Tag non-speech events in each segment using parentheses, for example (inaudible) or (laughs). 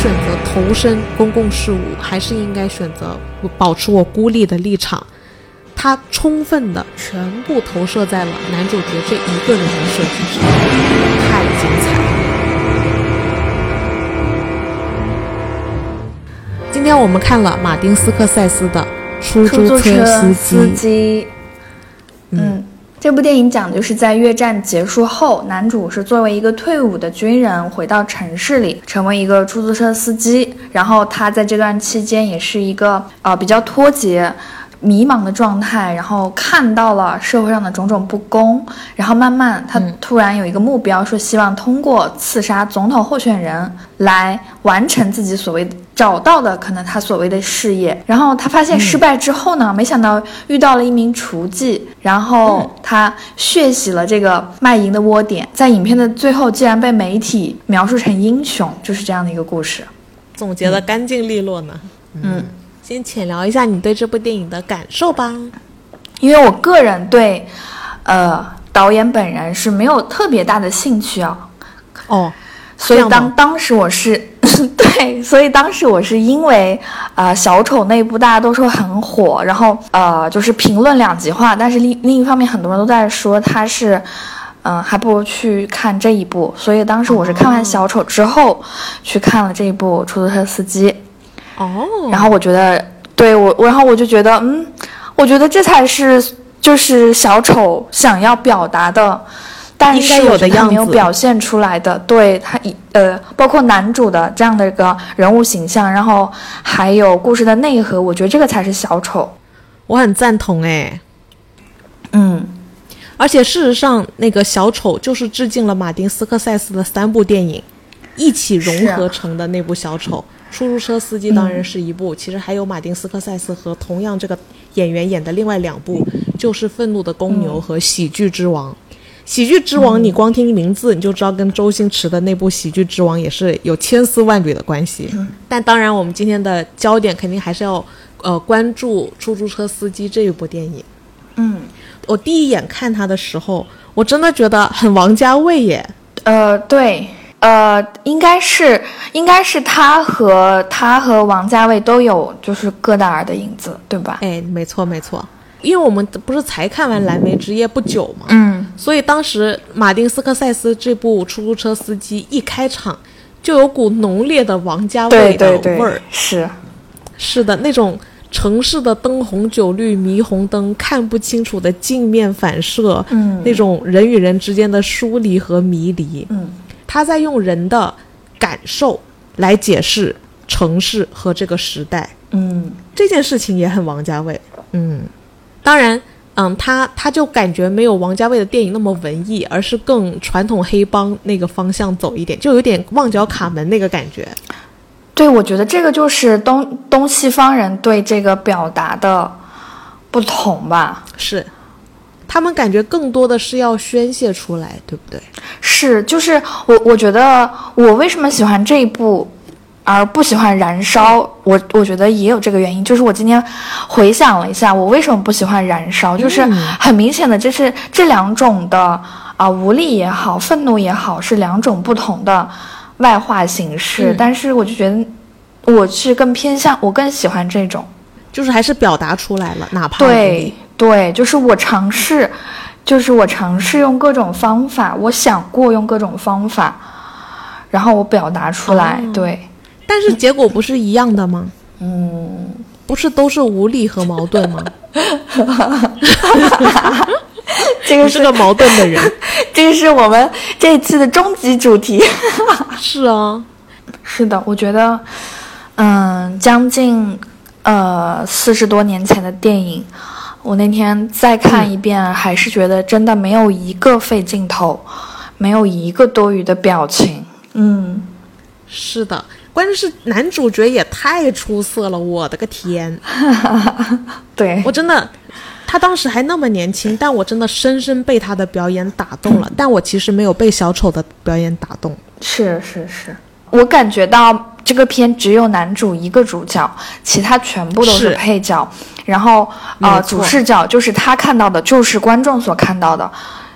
选择投身公共事务，还是应该选择保持我孤立的立场？他充分的全部投射在了男主角这一个人的设计上，太精彩了。今天我们看了马丁斯科塞斯的出租车司机，嗯。这部电影讲的就是在越战结束后，男主是作为一个退伍的军人回到城市里，成为一个出租车司机。然后他在这段期间也是一个呃比较脱节。迷茫的状态，然后看到了社会上的种种不公，然后慢慢他突然有一个目标，说希望通过刺杀总统候选人来完成自己所谓找到的可能他所谓的事业。然后他发现失败之后呢，没想到遇到了一名厨妓，然后他血洗了这个卖淫的窝点，在影片的最后竟然被媒体描述成英雄，就是这样的一个故事，总结的干净利落呢。嗯。先浅聊一下你对这部电影的感受吧，因为我个人对，呃，导演本人是没有特别大的兴趣啊。哦，所以当当时我是 (laughs) 对，所以当时我是因为啊小丑那部大家都说很火，然后呃就是评论两极化，但是另另一方面很多人都在说他是，嗯还不如去看这一部，所以当时我是看完小丑之后去看了这一部出租车司机。哦，然后我觉得，对我，然后我就觉得，嗯，我觉得这才是就是小丑想要表达的，但是有的没有表现出来的，对他一呃，包括男主的这样的一个人物形象，然后还有故事的内核，我觉得这个才是小丑。我很赞同哎，嗯，而且事实上，那个小丑就是致敬了马丁斯科塞斯的三部电影一起融合成的那部小丑。出租车司机当然是一部，其实还有马丁斯科塞斯和同样这个演员演的另外两部，就是《愤怒的公牛》和《喜剧之王》。《喜剧之王》你光听名字你就知道跟周星驰的那部《喜剧之王》也是有千丝万缕的关系。但当然，我们今天的焦点肯定还是要呃关注《出租车司机》这一部电影。嗯，我第一眼看他的时候，我真的觉得很王家卫耶。呃，对。呃，应该是，应该是他和他和王家卫都有就是戈达尔的影子，对吧？哎，没错没错，因为我们不是才看完《蓝莓之夜》不久嘛，嗯，所以当时马丁斯科塞斯这部出租车司机一开场，就有股浓烈的王家卫的味儿，是，是的，那种城市的灯红酒绿、霓虹灯看不清楚的镜面反射，嗯，那种人与人之间的疏离和迷离，嗯。他在用人的感受来解释城市和这个时代，嗯，这件事情也很王家卫，嗯，当然，嗯，他他就感觉没有王家卫的电影那么文艺，而是更传统黑帮那个方向走一点，就有点旺角卡门那个感觉。对，我觉得这个就是东东西方人对这个表达的不同吧，是。他们感觉更多的是要宣泄出来，对不对？是，就是我，我觉得我为什么喜欢这一部，而不喜欢《燃烧》？我我觉得也有这个原因，就是我今天回想了一下，我为什么不喜欢《燃烧》，就是很明显的，就是这两种的啊，无力也好，愤怒也好，是两种不同的外化形式。但是我就觉得，我是更偏向，我更喜欢这种，就是还是表达出来了，哪怕对。对，就是我尝试，就是我尝试用各种方法，我想过用各种方法，然后我表达出来。对，但是结果不是一样的吗？嗯，不是都是无力和矛盾吗？(laughs) 这个是个矛盾的人，(laughs) 这个是我们这一次的终极主题。(laughs) 是啊，是的，我觉得，嗯，将近呃四十多年前的电影。我那天再看一遍，还是觉得真的没有一个费镜头，没有一个多余的表情。嗯，是的，关键是男主角也太出色了，我的个天！(laughs) 对我真的，他当时还那么年轻，但我真的深深被他的表演打动了。但我其实没有被小丑的表演打动。是是是，我感觉到这个片只有男主一个主角，其他全部都是配角。然后，呃，主视角就是他看到的，就是观众所看到的，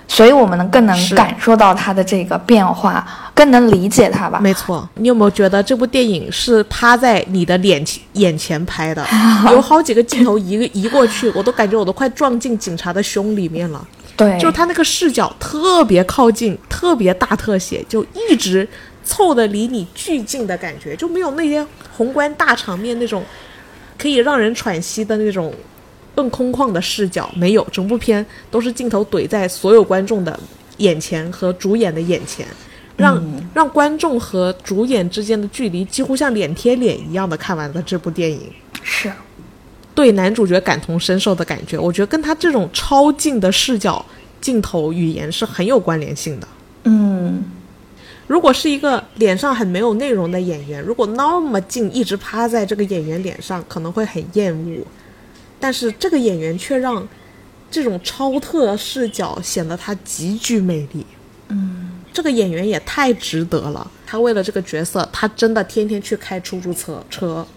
所以我们能更能感受到他的这个变化，更能理解他吧。没错，你有没有觉得这部电影是趴在你的脸前眼前拍的？(laughs) 有好几个镜头移移过去，我都感觉我都快撞进警察的胸里面了。对，就是他那个视角特别靠近，特别大特写，就一直凑的离你巨近的感觉，就没有那些宏观大场面那种可以让人喘息的那种。更空旷的视角没有，整部片都是镜头怼在所有观众的眼前和主演的眼前，让让观众和主演之间的距离几乎像脸贴脸一样的看完了这部电影。是，对男主角感同身受的感觉，我觉得跟他这种超近的视角、镜头语言是很有关联性的。嗯，如果是一个脸上很没有内容的演员，如果那么近一直趴在这个演员脸上，可能会很厌恶。但是这个演员却让这种超特视角显得他极具魅力。嗯，这个演员也太值得了。他为了这个角色，他真的天天去开出租车车，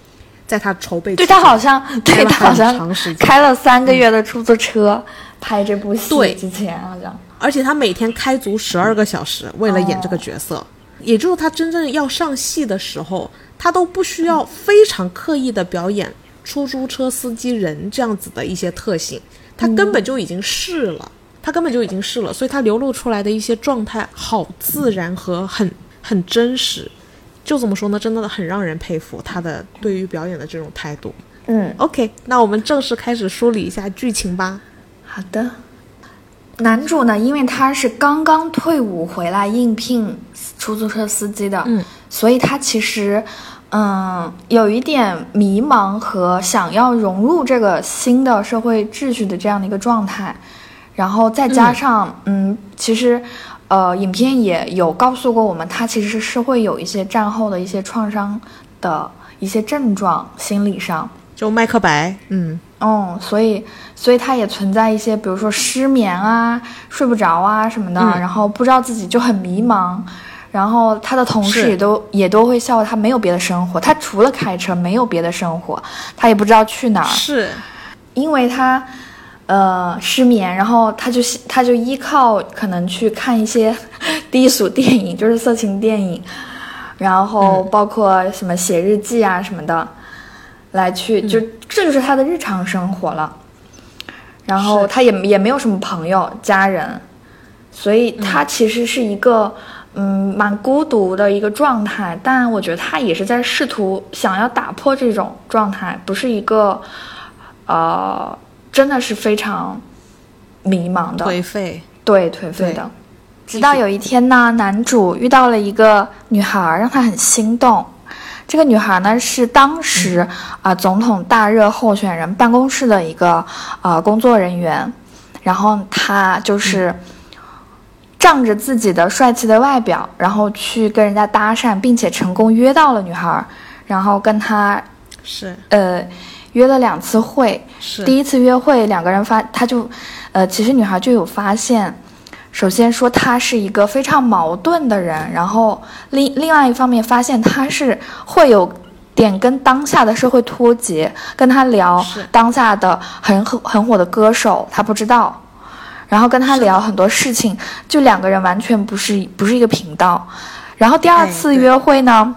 在他筹备。对他好像，对他好像开了三个月的出租车拍这部戏。对，之前好像。而且他每天开足十二个小时，为了演这个角色。也就是他真正要上戏的时候，他都不需要非常刻意的表演。出租车司机人这样子的一些特性，他根本就已经试了，他根本就已经试了，所以他流露出来的一些状态好自然和很很真实，就怎么说呢？真的很让人佩服他的对于表演的这种态度。嗯，OK，那我们正式开始梳理一下剧情吧。好的，男主呢，因为他是刚刚退伍回来应聘出租车司机的，嗯，所以他其实。嗯，有一点迷茫和想要融入这个新的社会秩序的这样的一个状态，然后再加上，嗯，其实，呃，影片也有告诉过我们，他其实是会有一些战后的一些创伤的一些症状，心理上，就麦克白，嗯，哦，所以，所以他也存在一些，比如说失眠啊、睡不着啊什么的，然后不知道自己就很迷茫。然后他的同事也都也都会笑他没有别的生活，他除了开车没有别的生活，他也不知道去哪儿。是，因为他，呃，失眠，然后他就他就依靠可能去看一些 (laughs) 低俗电影，就是色情电影，然后包括什么写日记啊什么的，来去就这就是他的日常生活了。然后他也也没有什么朋友家人，所以他其实是一个。嗯，蛮孤独的一个状态，但我觉得他也是在试图想要打破这种状态，不是一个，呃，真的是非常迷茫的颓废，对颓废的。直到有一天呢，男主遇到了一个女孩，让他很心动。这个女孩呢是当时啊总统大热候选人办公室的一个呃工作人员，然后她就是。仗着自己的帅气的外表，然后去跟人家搭讪，并且成功约到了女孩，然后跟她是呃约了两次会。是第一次约会，两个人发他就呃其实女孩就有发现，首先说他是一个非常矛盾的人，然后另另外一方面发现他是会有点跟当下的社会脱节，跟他聊当下的很很很火的歌手，他不知道。然后跟他聊很多事情，就两个人完全不是不是一个频道。然后第二次约会呢，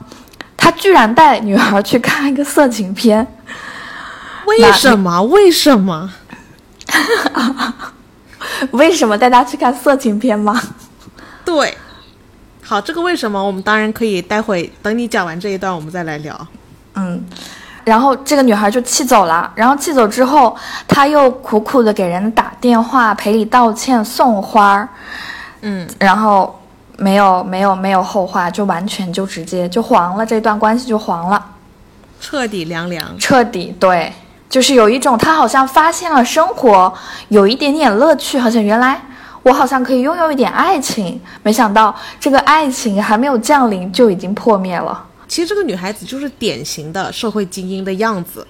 他居然带女孩去看一个色情片。为什么？为什么？(laughs) 为什么带他去看色情片吗？对，好，这个为什么我们当然可以待会等你讲完这一段，我们再来聊。嗯。然后这个女孩就气走了，然后气走之后，他又苦苦的给人打电话赔礼道歉送花儿，嗯，然后没有没有没有后话，就完全就直接就黄了，这段关系就黄了，彻底凉凉，彻底对，就是有一种他好像发现了生活有一点点乐趣，好像原来我好像可以拥有一点爱情，没想到这个爱情还没有降临就已经破灭了。其实这个女孩子就是典型的社会精英的样子，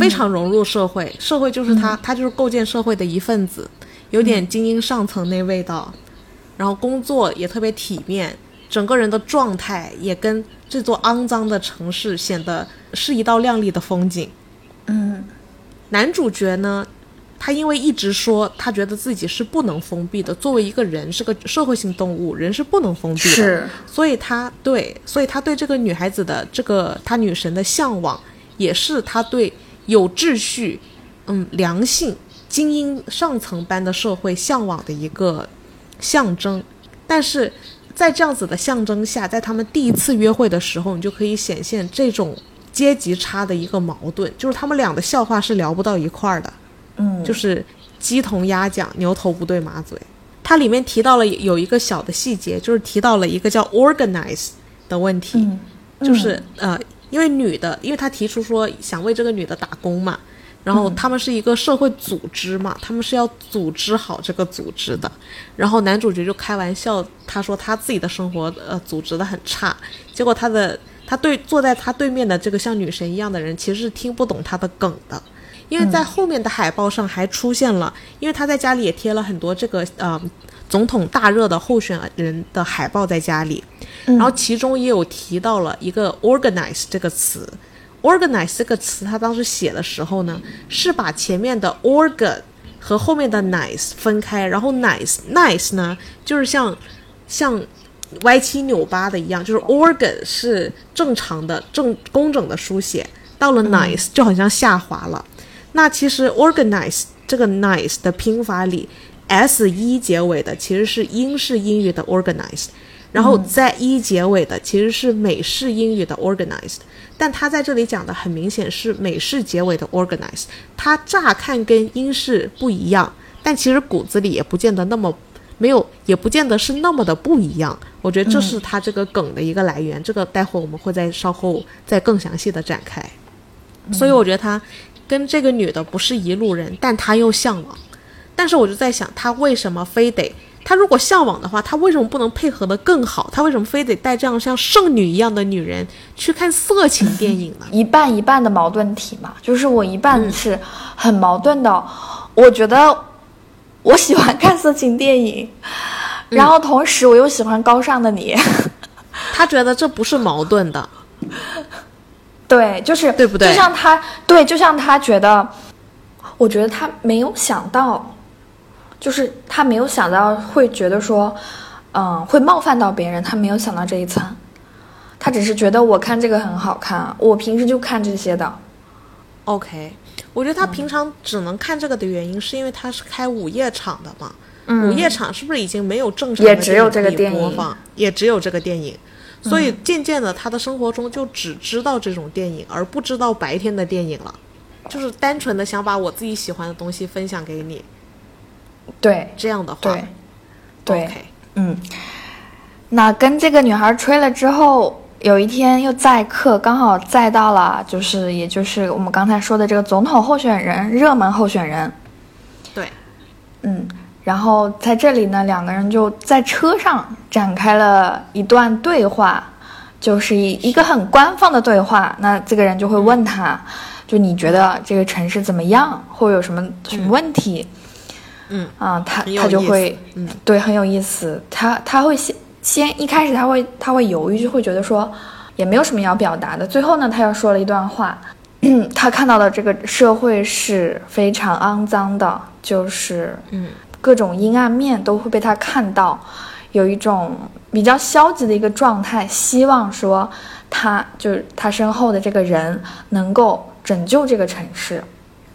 非常融入社会，社会就是她，她就是构建社会的一份子，有点精英上层那味道，然后工作也特别体面，整个人的状态也跟这座肮脏的城市显得是一道亮丽的风景。嗯，男主角呢，他因为一直说他觉得自己是不能封闭的，作为一个人是个社会性动物，人是不能封闭的，是，所以他对，所以他对这个女孩子的这个他女神的向往，也是他对有秩序、嗯良性、精英上层般的社会向往的一个象征。但是在这样子的象征下，在他们第一次约会的时候，你就可以显现这种阶级差的一个矛盾，就是他们俩的笑话是聊不到一块儿的。嗯，就是鸡同鸭讲，牛头不对马嘴。它里面提到了有一个小的细节，就是提到了一个叫 organize 的问题，嗯就是呃，因为女的，因为他提出说想为这个女的打工嘛，然后他们是一个社会组织嘛，他们是要组织好这个组织的。然后男主角就开玩笑，他说他自己的生活呃组织的很差，结果他的他对坐在他对面的这个像女神一样的人，其实是听不懂他的梗的。因为在后面的海报上还出现了，因为他在家里也贴了很多这个呃总统大热的候选人的海报在家里，然后其中也有提到了一个 organize 这个词，organize 这个词他当时写的时候呢，是把前面的 organ 和后面的 nice 分开，然后 nice nice 呢就是像像歪七扭八的一样，就是 organ 是正常的正工整的书写，到了 nice 就好像下滑了。那其实 organize 这个 nice 的拼法里，s 一结尾的其实是英式英语的 organized，然后在一结尾的其实是美式英语的 organized，但它在这里讲的很明显是美式结尾的 organized，它乍看跟英式不一样，但其实骨子里也不见得那么没有，也不见得是那么的不一样。我觉得这是它这个梗的一个来源，这个待会我们会在稍后再更详细的展开。所以我觉得他跟这个女的不是一路人，但他又向往。但是我就在想，他为什么非得？他如果向往的话，他为什么不能配合的更好？他为什么非得带这样像圣女一样的女人去看色情电影呢？一半一半的矛盾体嘛，就是我一半是很矛盾的，我觉得我喜欢看色情电影，然后同时我又喜欢高尚的你，他觉得这不是矛盾的。对，就是对不对？就像他，对，就像他觉得，我觉得他没有想到，就是他没有想到会觉得说，嗯，会冒犯到别人，他没有想到这一层，他只是觉得我看这个很好看，我平时就看这些的。OK，我觉得他平常只能看这个的原因，是因为他是开午夜场的嘛。嗯。午夜场是不是已经没有正常的也只有这个电影。播放，也只有这个电影，所以渐渐的他的生活中就只知道这种电影，而不知道白天的电影了。就是单纯的想把我自己喜欢的东西分享给你，对。这样的话对。对。嗯，那跟这个女孩吹了之后，有一天又载客，刚好载到了，就是也就是我们刚才说的这个总统候选人，热门候选人。对，嗯，然后在这里呢，两个人就在车上展开了一段对话，就是一一个很官方的对话。那这个人就会问他，就你觉得这个城市怎么样，或有什么什么问题？嗯啊，他他就会，嗯对，很有意思。他他会先先一开始他会他会犹豫，就会觉得说也没有什么要表达的。最后呢，他又说了一段话，(clears throat) 他看到的这个社会是非常肮脏的，就是嗯各种阴暗面都会被他看到，有一种比较消极的一个状态，希望说他就是他身后的这个人能够拯救这个城市。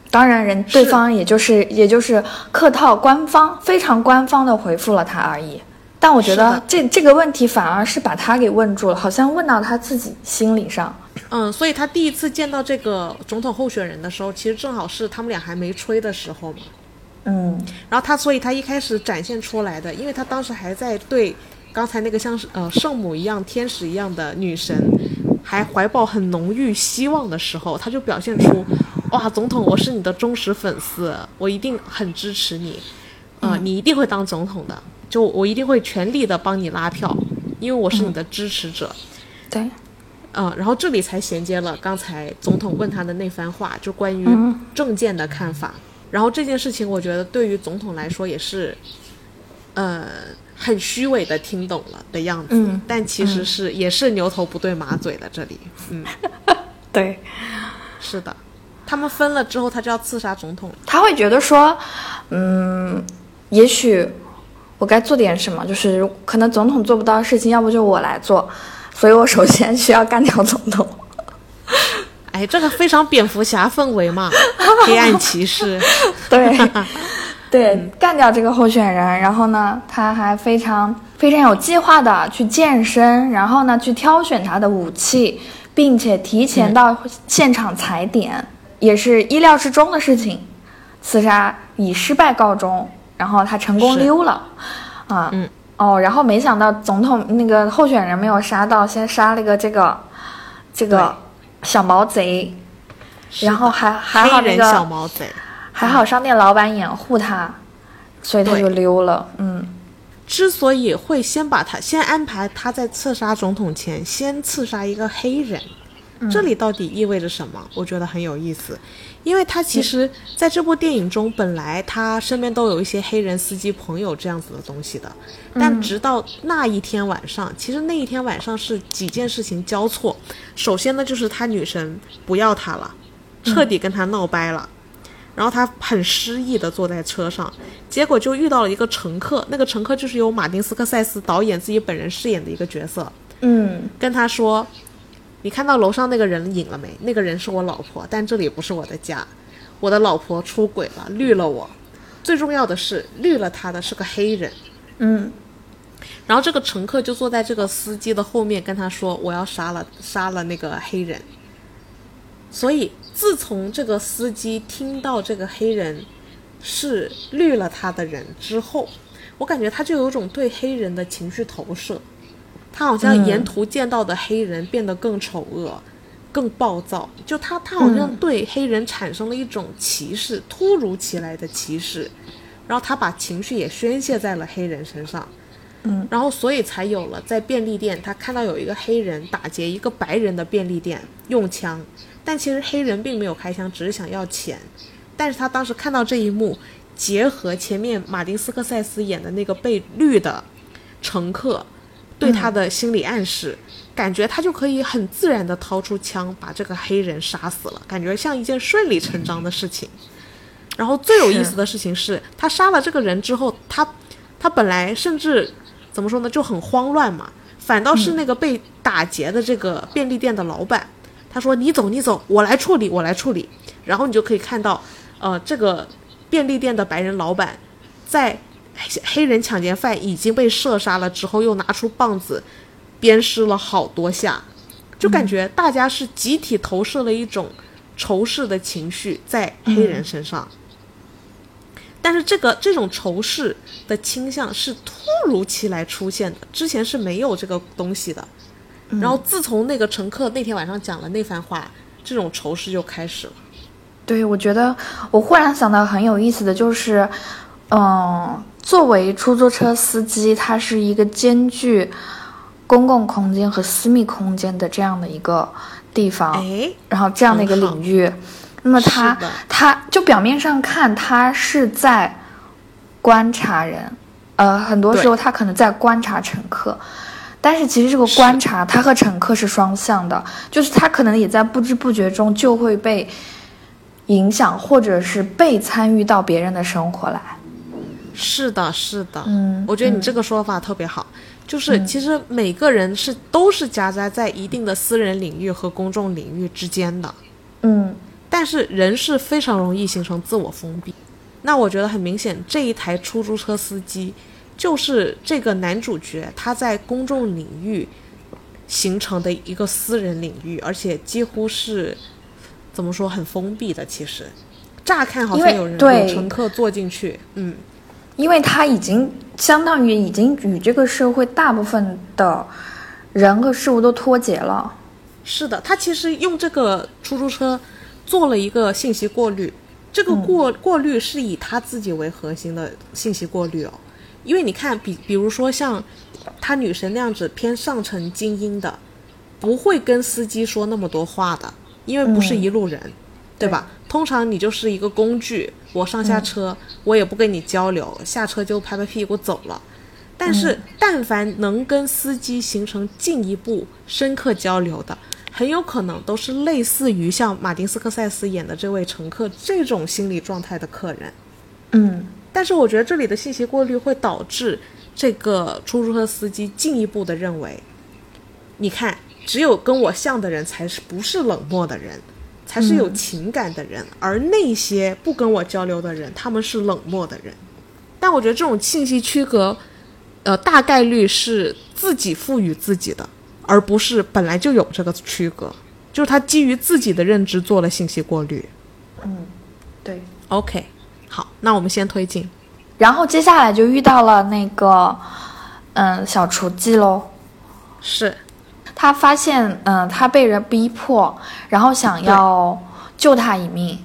当然，人对方也就是也就是客套官方非常官方的回复了他而已。但我觉得这这个问题反而是把他给问住了，好像问到他自己心理上。嗯，所以他第一次见到这个总统候选人的时候，其实正好是他们俩还没吹的时候嘛。嗯。然后他，所以他一开始展现出来的，因为他当时还在对刚才那个像是呃圣母一样、天使一样的女神，还怀抱很浓郁希望的时候，他就表现出，哇，总统，我是你的忠实粉丝，我一定很支持你，呃，你一定会当总统的，就我一定会全力的帮你拉票，因为我是你的支持者。对，嗯，然后这里才衔接了刚才总统问他的那番话，就关于嗯。证件的看法。然后这件事情，我觉得对于总统来说也是，呃，很虚伪的听懂了的样子，嗯但其实是、也是牛头不对马嘴的。这里，嗯，(laughs) 对，是的，他们分了之后，他就要刺杀总统。他会觉得说，嗯，也许我该做点什么，就是可能总统做不到的事情，要不就我来做，所以我首先需要干掉总统。哎，这个非常蝙蝠侠氛围嘛，黑暗骑士。(laughs) 对，对，干掉这个候选人，然后呢，他还非常非常有计划的去健身，然后呢，去挑选他的武器，并且提前到现场踩点，也是意料之中的事情。刺杀以失败告终，然后他成功溜了。啊，嗯，哦，然后没想到总统那个候选人没有杀到，先杀了一个这个这个小毛贼，然后还还好人小个毛贼。还好商店老板掩护他，所以他就溜了。嗯之所以会先把他先安排他在刺杀总统前先刺杀一个黑人，这里到底意味着什么？我觉得很有意思，因为他其实在这部电影中，本来他身边都有一些黑人司机朋友这样子的东西的，但直到那一天晚上，其实那一天晚上是几件事情交错。首先呢，就是他女神不要他了，彻底跟他闹掰了。然后他很失意的坐在车上，结果就遇到了一个乘客，那个乘客就是由马丁斯科塞斯导演自己本人饰演的一个角色，嗯。跟他说：“你看到楼上那个人影了没？那个人是我老婆，但这里不是我的家，我的老婆出轨了，绿了我。最重要的是，绿了他的是个黑人。”嗯然后这个乘客就坐在这个司机的后面，跟他说：“我要杀了杀了那个黑人。”所以，自从这个司机听到这个黑人是绿了他的人之后，我感觉他就有种对黑人的情绪投射。他好像沿途见到的黑人变得更丑恶、更暴躁，就他他好像对黑人产生了一种歧视，突如其来的歧视，然后他把情绪也宣泄在了黑人身上。嗯，然后所以才有了在便利店，他看到有一个黑人打劫一个白人的便利店用枪，但其实黑人并没有开枪，只是想要钱。但是他当时看到这一幕，结合前面马丁斯科塞斯演的那个被绿的乘客对他的心理暗示，感觉他就可以很自然的掏出枪把这个黑人杀死了，感觉像一件顺理成章的事情。然后最有意思的事情是，他杀了这个人之后，他他本来甚至怎么说呢，就很慌乱嘛，反倒是那个被打劫的这个便利店的老板，他说：“你走，你走，我来处理，我来处理。”然后你就可以看到，呃，这个便利店的白人老板在黑黑人抢劫犯已经被射杀了之后，又拿出棒子鞭尸了好多下，就感觉大家是集体投射了一种仇视的情绪在黑人身上。但是这个这种仇视的倾向是突如其来出现的，之前是没有这个东西的。然后自从那个乘客那天晚上讲了那番话，这种仇视就开始了。对，我觉得我忽然想到很有意思的就是，嗯，作为出租车司机，他是一个兼具公共空间和私密空间的这样的一个地方，哎，然后这样的一个领域，那么他他就表面上看他是在观察人，呃，很多时候他可能在观察乘客。但是其实这个观察，他和乘客是双向的，就是他可能也在不知不觉中就会被影响，或者是被参与到别人的生活来。是的，是的，嗯我觉得你这个说法特别好，就是其实每个人是都是夹杂在一定的私人领域和公众领域之间的，嗯。但是人是非常容易形成自我封闭。那我觉得很明显，这一台出租车司机就是这个男主角他在公众领域形成的一个私人领域，而且几乎是怎么说很封闭的。其实，乍看好像有人对有乘客坐进去，嗯，因为他已经相当于已经与这个社会大部分的人和事物都脱节了。是的，他其实用这个出租车做了一个信息过滤，这个过、过滤是以他自己为核心的信息过滤哦。因为你看，比比如说像他女神那样子偏上层精英的，不会跟司机说那么多话的，因为不是一路人，对吧？通常你就是一个工具，我上下车、我也不跟你交流，下车就拍拍屁股走了。但是，但凡能跟司机形成进一步深刻交流的，很有可能都是类似于像马丁斯科塞斯演的这位乘客这种心理状态的客人。嗯但是我觉得这里的信息过滤会导致这个出租车司机进一步的认为，你看，只有跟我像的人才是不是冷漠的人，才是有情感的人，而那些不跟我交流的人，他们是冷漠的人。但我觉得这种信息区隔，呃，大概率是自己赋予自己的，而不是本来就有这个区隔，就是他基于自己的认知做了信息过滤。嗯，对。OK，好，那我们先推进。然后接下来就遇到了那个，嗯，小雏妓喽。是，他发现，嗯，他被人逼迫，然后想要救他一命，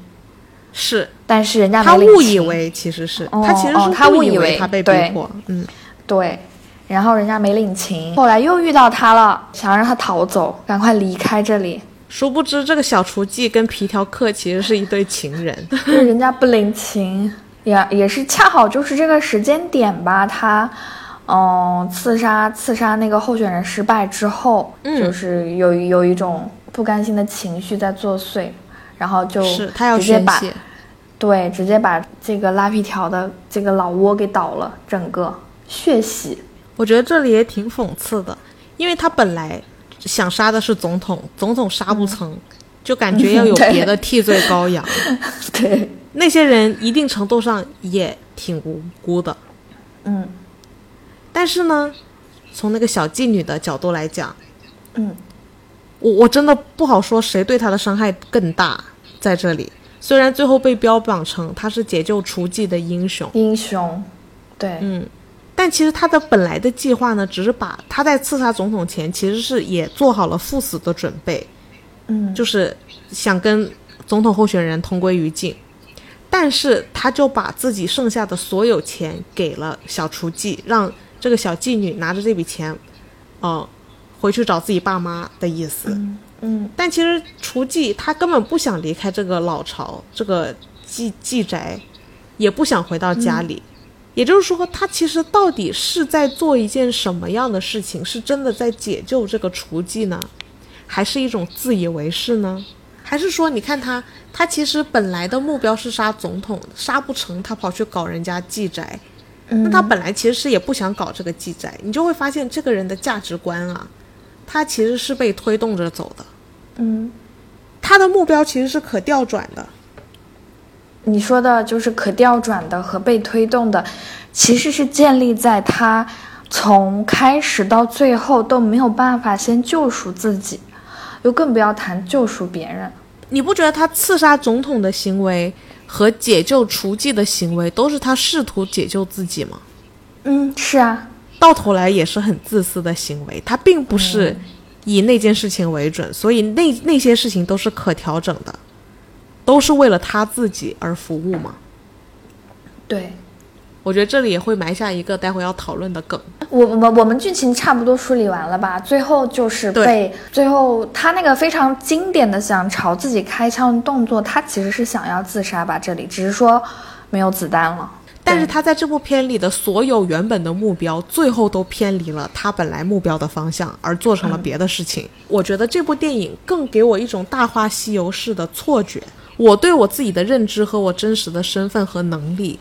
是。但是人家他没领误以为其实是、哦他其实是哦他误以以为他被逼迫，嗯，对，然后人家没领情，后来又遇到他了，想让他逃走，赶快离开这里，殊不知这个小厨妓跟皮条客其实是一对情人。(laughs) (laughs) 就是人家不领情，也也是恰好就是这个时间点吧，他。嗯，刺杀刺杀那个候选人失败之后，嗯。就是有有一种不甘心的情绪在作祟，然后就是他要直接把宣泄，对，直接把这个拉皮条的这个老窝给倒了，整个血洗。我觉得这里也挺讽刺的，因为他本来想杀的是总统，总统杀不成，就感觉要有 (laughs) 别的替罪羔羊。(laughs) 对，那些人一定程度上也挺无辜的，嗯但是呢，从那个小妓女的角度来讲，嗯，我我真的不好说谁对她的伤害更大。在这里，虽然最后被标榜成她是解救雏妓的英雄，英雄，对，嗯，但其实他的本来的计划呢，只是把他在刺杀总统前，其实是也做好了赴死的准备，嗯，就是想跟总统候选人同归于尽。但是他就把自己剩下的所有钱给了小雏妓，让这个小妓女拿着这笔钱，呃，回去找自己爸妈的意思。嗯但其实雏妓她根本不想离开这个老巢，这个妓妓宅，也不想回到家里。也就是说，她其实到底是在做一件什么样的事情？是真的在解救这个雏妓呢，还是一种自以为是呢？还是说，你看他，他其实本来的目标是杀总统，杀不成，他跑去搞人家妓宅。嗯那他本来其实是也不想搞这个记载，你就会发现这个人的价值观啊，他其实是被推动着走的。嗯，他的目标其实是可调转的。你说的就是可调转的和被推动的，其实是建立在他从开始到最后都没有办法先救赎自己，又更不要谈救赎别人。你不觉得他刺杀总统的行为和解救雏妓的行为都是他试图解救自己吗？嗯，是啊，到头来也是很自私的行为，他并不是以那件事情为准，所以那那些事情都是可调整的，都是为了他自己而服务嘛。对。我觉得这里也会埋下一个待会要讨论的梗。我我我们剧情差不多梳理完了吧？最后就是被最后他那个非常经典的想朝自己开枪的动作，他其实是想要自杀吧？这里只是说没有子弹了。但是他在这部片里的所有原本的目标，最后都偏离了他本来目标的方向，而做成了别的事情。我觉得这部电影更给我一种《大话西游》式的错觉。我对我自己的认知和我真实的身份和能力，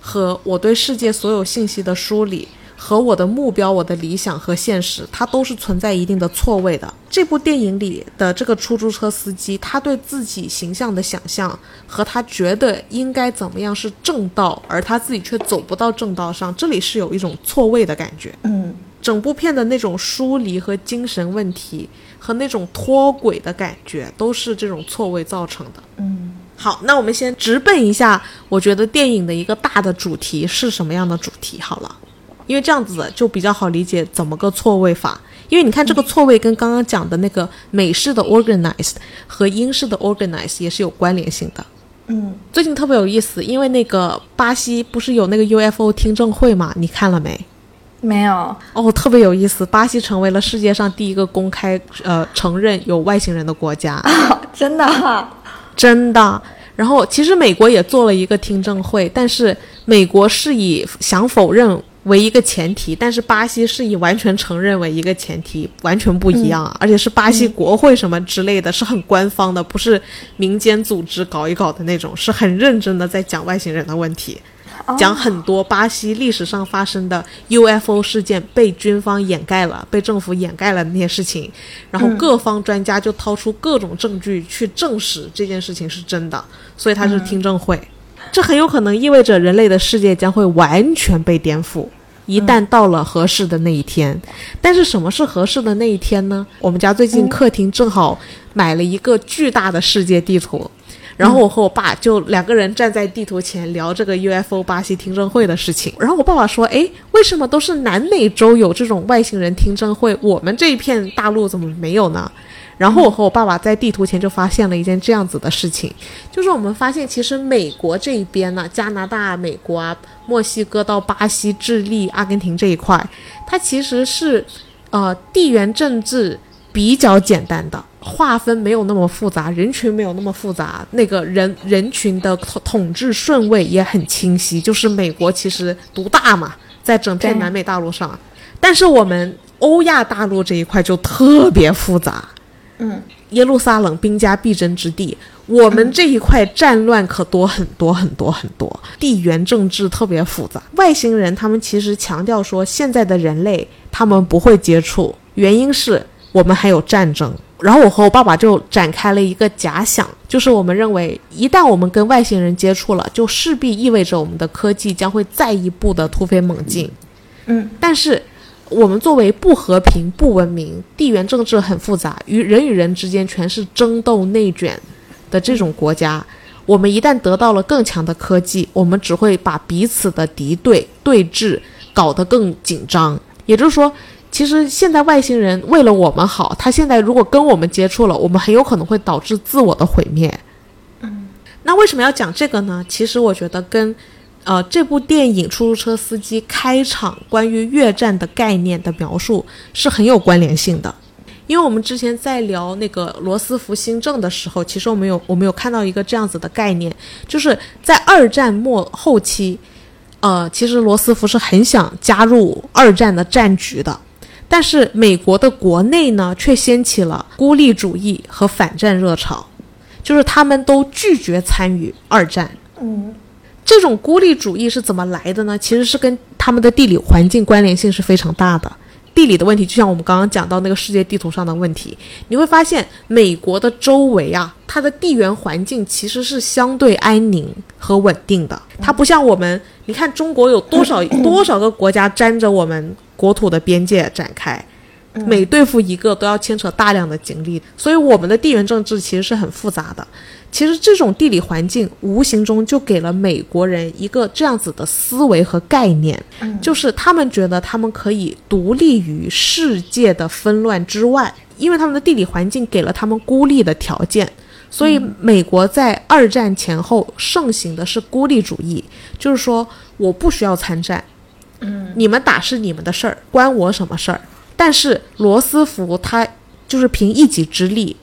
和我对世界所有信息的梳理，和我的目标、我的理想和现实，它都是存在一定的错位的。这部电影里的这个出租车司机，他对自己形象的想象和他觉得应该怎么样是正道，而他自己却走不到正道上，这里是有一种错位的感觉。嗯，整部片的那种疏离和精神问题，和那种脱轨的感觉，都是这种错位造成的。嗯，好，那我们先直奔一下，我觉得电影的一个大的主题是什么样的主题？好了，因为这样子就比较好理解怎么个错位法。因为你看这个错位跟刚刚讲的那个美式的 organized 和英式的 organized 也是有关联性的。嗯，最近特别有意思，因为那个巴西不是有那个 UFO 听证会嘛？你看了没？没有。哦，特别有意思，巴西成为了世界上第一个公开呃承认有外星人的国家，真的啊、真的。然后其实美国也做了一个听证会，但是美国是以想否认为一个前提，但是巴西是以完全承认为一个前提，完全不一样啊！而且是巴西国会什么之类的，是很官方的，不是民间组织搞一搞的那种，是很认真的在讲外星人的问题，讲很多巴西历史上发生的 UFO 事件被军方掩盖了，被政府掩盖了那些事情，然后各方专家就掏出各种证据去证实这件事情是真的，所以它是听证会。这很有可能意味着人类的世界将会完全被颠覆，一旦到了合适的那一天。但是什么是合适的那一天呢？我们家最近客厅正好买了一个巨大的世界地图，然后我和我爸就两个人站在地图前聊这个 UFO 巴西听证会的事情。然后我爸爸说：“诶，为什么都是南美洲有这种外星人听证会，我们这一片大陆怎么没有呢？”然后我和我爸爸在地图前就发现了一件这样子的事情，就是我们发现其实美国这一边呢，加拿大、美国啊、墨西哥到巴西、智利、阿根廷这一块，它其实是，呃，地缘政治比较简单的，划分没有那么复杂，人群没有那么复杂，那个人人群的统统治顺位也很清晰，就是美国其实独大嘛，在整片南美大陆上，但是我们欧亚大陆这一块就特别复杂。嗯，耶路撒冷兵家必争之地，我们这一块战乱可多很多很多很多，地缘政治特别复杂。外星人他们其实强调说，现在的人类他们不会接触，原因是我们还有战争。然后我和我爸爸就展开了一个假想，就是我们认为，一旦我们跟外星人接触了，就势必意味着我们的科技将会再一步的突飞猛进。嗯，但是。我们作为不和平、不文明、地缘政治很复杂、与人与人之间全是争斗内卷的这种国家，我们一旦得到了更强的科技，我们只会把彼此的敌对对峙搞得更紧张。也就是说，其实现在外星人为了我们好，他现在如果跟我们接触了，我们很有可能会导致自我的毁灭。嗯，那为什么要讲这个呢？其实我觉得跟。呃，这部电影《出租车司机》开场关于越战的概念的描述是很有关联性的，因为我们之前在聊那个罗斯福新政的时候，其实我们有我们有看到一个这样子的概念，就是在二战末后期，呃，其实罗斯福是很想加入二战的战局的，但是美国的国内呢，却掀起了孤立主义和反战热潮，就是他们都拒绝参与二战。嗯。这种孤立主义是怎么来的呢？其实是跟他们的地理环境关联性是非常大的。地理的问题，就像我们刚刚讲到那个世界地图上的问题，你会发现美国的周围啊，它的地缘环境其实是相对安宁和稳定的。它不像我们，你看中国有多少 (laughs) 多少个国家沾着我们国土的边界展开。每对付一个都要牵扯大量的精力，所以我们的地缘政治其实是很复杂的。其实这种地理环境无形中就给了美国人一个这样子的思维和概念，就是他们觉得他们可以独立于世界的纷乱之外，因为他们的地理环境给了他们孤立的条件。所以美国在二战前后盛行的是孤立主义，就是说我不需要参战，嗯，你们打是你们的事儿，关我什么事儿？但是罗斯福他就是凭一己之力，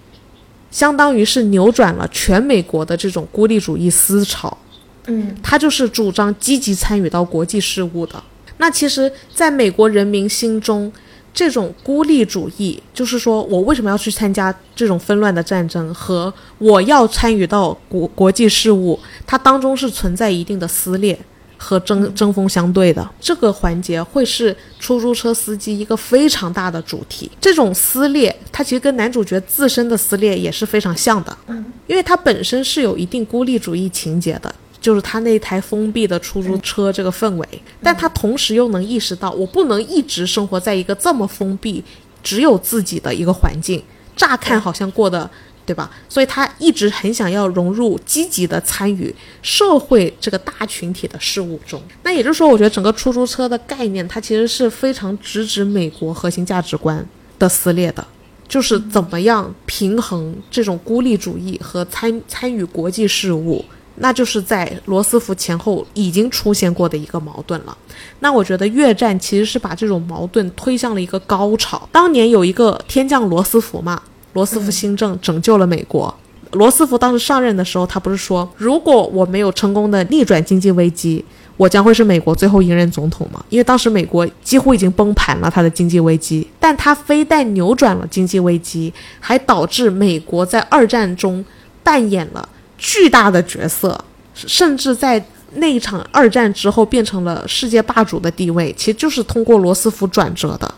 相当于是扭转了全美国的这种孤立主义思潮。嗯，他就是主张积极参与到国际事务的。那其实，在美国人民心中，这种孤立主义，就是说我为什么要去参加这种纷乱的战争，和我要参与到国国际事务，它当中是存在一定的撕裂。和针针锋相对的这个环节会是出租车司机一个非常大的主题。这种撕裂，它其实跟男主角自身的撕裂也是非常像的。嗯，因为他本身是有一定孤立主义情节的，就是他那台封闭的出租车这个氛围。但他同时又能意识到，我不能一直生活在一个这么封闭、只有自己的一个环境。乍看好像过得。对吧？所以他一直很想要融入、积极的参与社会这个大群体的事物中。那也就是说，我觉得整个出租车的概念，它其实是非常直指美国核心价值观的撕裂的，就是怎么样平衡这种孤立主义和参参与国际事务，那就是在罗斯福前后已经出现过的一个矛盾了。那我觉得越战其实是把这种矛盾推向了一个高潮。当年有一个天降罗斯福嘛。罗斯福新政拯救了美国。罗斯福当时上任的时候，他不是说，如果我没有成功的逆转经济危机，我将会是美国最后一任总统吗？因为当时美国几乎已经崩盘了，他的经济危机，但他非但扭转了经济危机，还导致美国在二战中扮演了巨大的角色，甚至在那一场二战之后变成了世界霸主的地位，其实就是通过罗斯福转折的。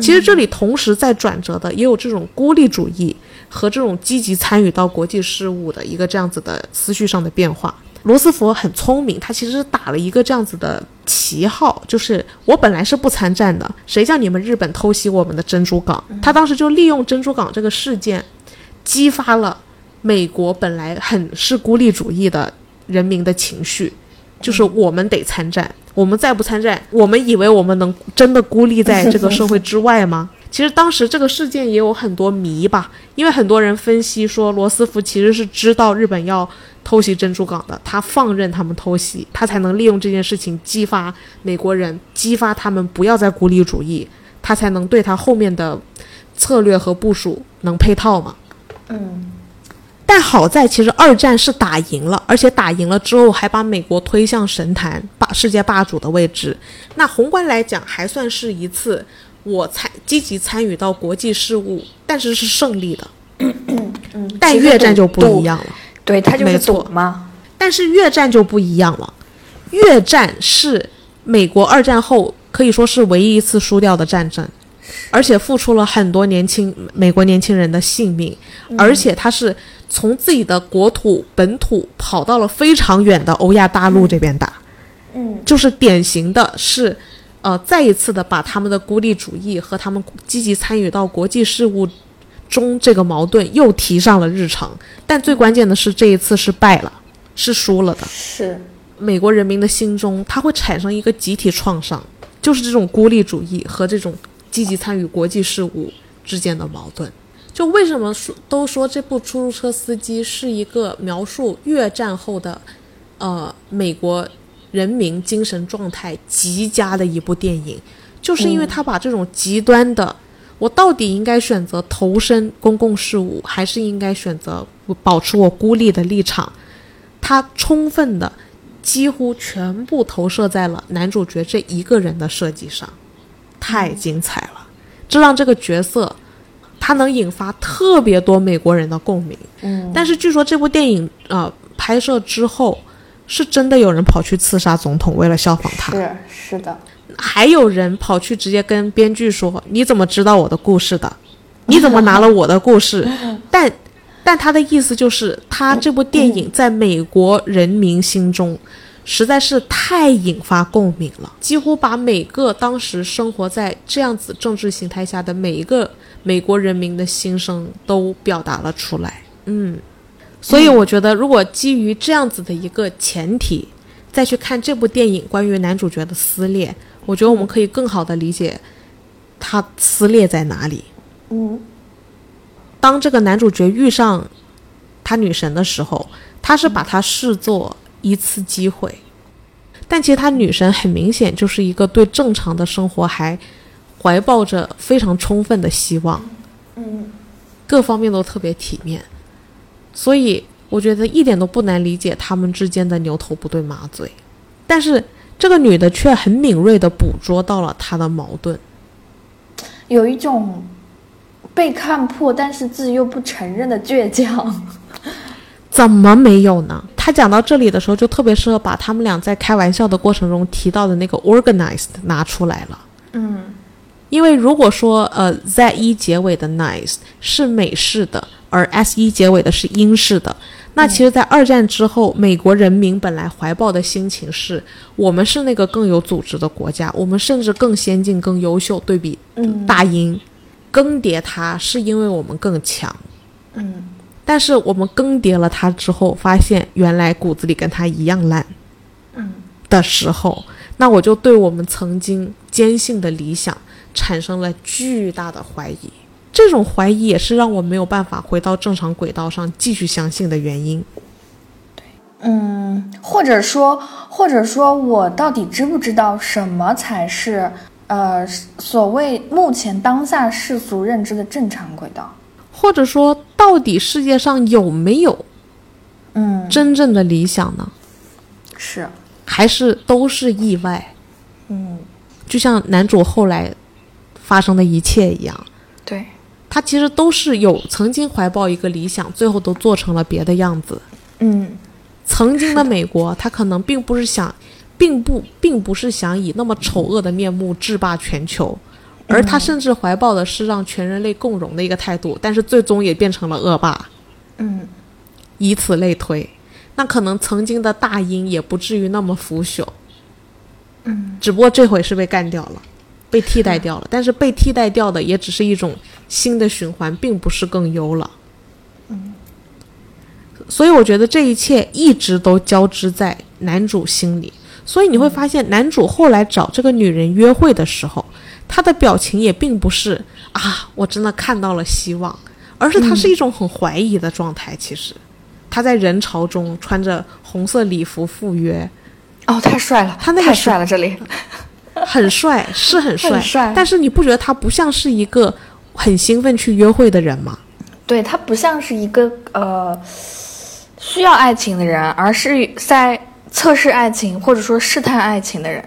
其实这里同时在转折的也有这种孤立主义和这种积极参与到国际事务的一个这样子的思绪上的变化。罗斯福很聪明，他其实打了一个这样子的旗号，就是我本来是不参战的，谁叫你们日本偷袭我们的珍珠港？他当时就利用珍珠港这个事件，激发了美国本来很是孤立主义的人民的情绪，就是我们得参战，我们再不参战，我们以为我们能真的孤立在这个社会之外吗？(laughs) 其实当时这个事件也有很多谜吧，因为很多人分析说罗斯福其实是知道日本要偷袭珍珠港的，他放任他们偷袭，他才能利用这件事情激发美国人，激发他们不要再孤立主义，他才能对他后面的策略和部署能配套嘛。嗯，但好在其实二战是打赢了，而且打赢了之后还把美国推向神坛霸世界霸主的位置。那宏观来讲，还算是一次我参积极参与到国际事务，但是是胜利的。嗯，但越战就不一样了。对他就是没错赌嘛。但是越战就不一样了，越战是美国二战后可以说是唯一一次输掉的战争，而且付出了很多年轻美国年轻人的性命，而且他是从自己的国土本土跑到了非常远的欧亚大陆这边打，嗯，就是典型的是，呃，再一次的把他们的孤立主义和他们积极参与到国际事务中这个矛盾又提上了日程。但最关键的是，这一次是败了，是输了的。是，美国人民的心中，它会产生一个集体创伤，就是这种孤立主义和这种积极参与国际事务之间的矛盾。就为什么说都说这部《出租车司机》是一个描述越战后的，呃，美国人民精神状态极佳的一部电影，就是因为他把这种极端的，我到底应该选择投身公共事务，还是应该选择保持我孤立的立场，他充分的几乎全部投射在了男主角这一个人的设计上，太精彩了！这让这个角色他能引发特别多美国人的共鸣。嗯，但是据说这部电影呃拍摄之后，是真的有人跑去刺杀总统，为了效仿他。是是的，还有人跑去直接跟编剧说：“你怎么知道我的故事的？(laughs) 你怎么拿了我的故事？” (laughs) 但但他的意思就是，他这部电影在美国人民心中实在是太引发共鸣了，几乎把每个当时生活在这样子政治形态下的每一个美国人民的心声都表达了出来。嗯，所以我觉得，如果基于这样子的一个前提，再去看这部电影关于男主角的撕裂，我觉得我们可以更好的理解他撕裂在哪里。嗯当这个男主角遇上他女神的时候，他是把她视作一次机会，但其实他女神很明显就是一个对正常的生活还怀抱着非常充分的希望，嗯各方面都特别体面，所以我觉得一点都不难理解他们之间的牛头不对马嘴，但是这个女的却很敏锐地捕捉到了他的矛盾。有一种被看破，但是自己又不承认的倔强。(laughs) 怎么没有呢？他讲到这里的时候，就特别适合把他们俩在开玩笑的过程中提到的那个 organized 拿出来了。嗯因为如果说呃 z 一结尾的 nice 是美式的，而 s 一结尾的是英式的，那其实，在二战之后，美国人民本来怀抱的心情是我们是那个更有组织的国家，我们甚至更先进、更优秀，对比嗯。大英，更迭它是因为我们更强。嗯。但是我们更迭了它之后，发现原来骨子里跟它一样烂嗯。的时候，那我就对我们曾经坚信的理想产生了巨大的怀疑。这种怀疑也是让我没有办法回到正常轨道上继续相信的原因。嗯，或者说，或者说我到底知不知道什么才是呃所谓目前当下世俗认知的正常轨道？或者说，到底世界上有没有嗯，真正的理想呢？是还是都是意外？嗯，就像男主后来发生的一切一样，对，他其实都是有曾经怀抱一个理想，最后都做成了别的样子。嗯。曾经的美国，他可能并不是想，并不并不是想以那么丑恶的面目制霸全球，而他甚至怀抱的是让全人类共荣的一个态度，但是最终也变成了恶霸。嗯。以此类推，那可能曾经的大英也不至于那么腐朽。嗯，只不过这回是被干掉了，被替代掉了。但是被替代掉的也只是一种新的循环，并不是更优了。嗯，所以我觉得这一切一直都交织在男主心里。所以你会发现，男主后来找这个女人约会的时候，他的表情也并不是啊，我真的看到了希望，而是他是一种很怀疑的状态。其实。他在人潮中穿着红色礼服赴约，哦，太帅了，他那个太帅了，这里 (laughs) 很帅，(laughs) 是很帅，很帅但是你不觉得他不像是一个很兴奋去约会的人吗？对他不像是一个呃需要爱情的人，而是在测试爱情或者说试探爱情的人。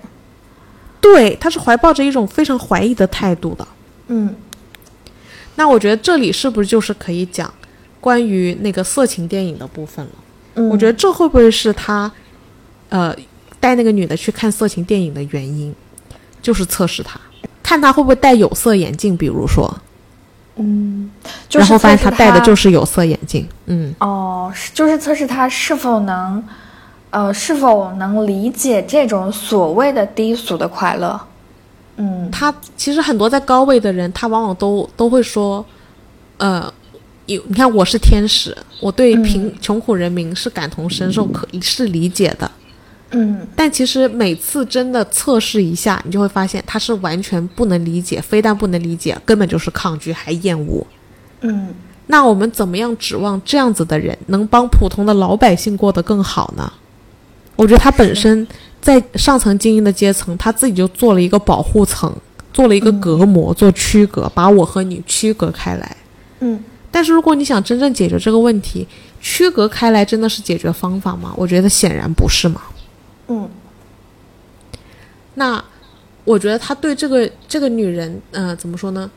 对，他是怀抱着一种非常怀疑的态度的。嗯那我觉得这里是不是就是可以讲关于那个色情电影的部分了？嗯，我觉得这会不会是他呃带那个女的去看色情电影的原因，就是测试他，看他会不会戴有色眼镜，比如说，嗯，就是然后发现他戴的就是有色眼镜，嗯。哦，是就是测试他是否能呃是否能理解这种所谓的低俗的快乐。嗯他其实很多在高位的人，他往往都都会说，呃，有你看我是天使，我对贫、穷苦人民是感同身受，可是理解的。嗯但其实每次真的测试一下，你就会发现他是完全不能理解，非但不能理解，根本就是抗拒还厌恶。嗯那我们怎么样指望这样子的人能帮普通的老百姓过得更好呢？我觉得他本身在上层精英的阶层，他自己就做了一个保护层，做了一个隔膜，做区隔，把我和你区隔开来。嗯但是如果你想真正解决这个问题，区隔开来真的是解决方法吗？我觉得显然不是嘛。嗯那我觉得他对这个这个女人，呃，怎么说呢？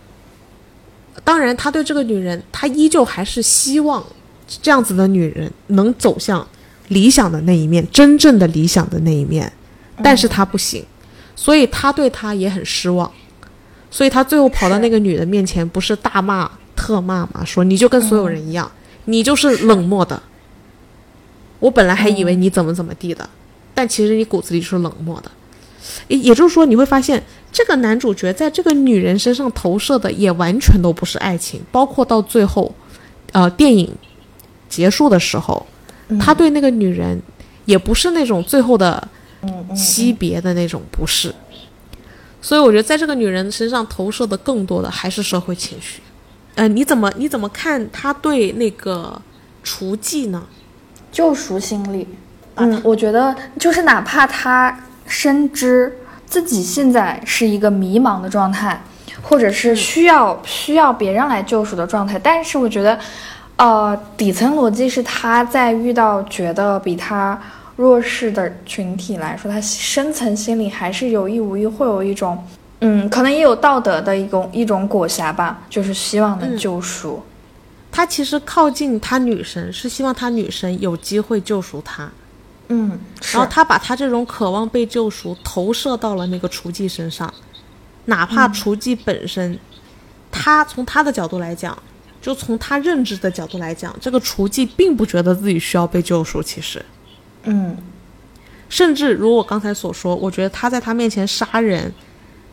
当然，他对这个女人，他依旧还是希望这样子的女人能走向理想的那一面，真正的理想的那一面。但是他不行，所以他对她也很失望。所以他最后跑到那个女的面前，不是大骂特骂吗？说你就跟所有人一样，你就是冷漠的。我本来还以为你怎么怎么地的，但其实你骨子里是冷漠的。也也就是说，你会发现这个男主角在这个女人身上投射的也完全都不是爱情，包括到最后，呃，电影结束的时候，他对那个女人也不是那种最后的嗯嗯惜别的那种，不是。所以我觉得在这个女人身上投射的更多的还是社会情绪。呃，你怎么你怎么看他对那个厨妓呢？救赎心理。嗯，我觉得就是哪怕他深知自己现在是一个迷茫的状态，或者是需要需要别人来救赎的状态，但是我觉得，呃，底层逻辑是他在遇到觉得比他弱势的群体来说，他深层心里还是有意无意会有一种，嗯，可能也有道德的一种一种裹挟吧，就是希望能嗯救赎。他其实靠近他女神，是希望他女神有机会救赎他。嗯，然后他把他这种渴望被救赎投射到了那个雏妓身上，哪怕厨妓本身，他从他的角度来讲，就从他认知的角度来讲，这个雏妓并不觉得自己需要被救赎。其实，嗯甚至如我刚才所说，我觉得他在他面前杀人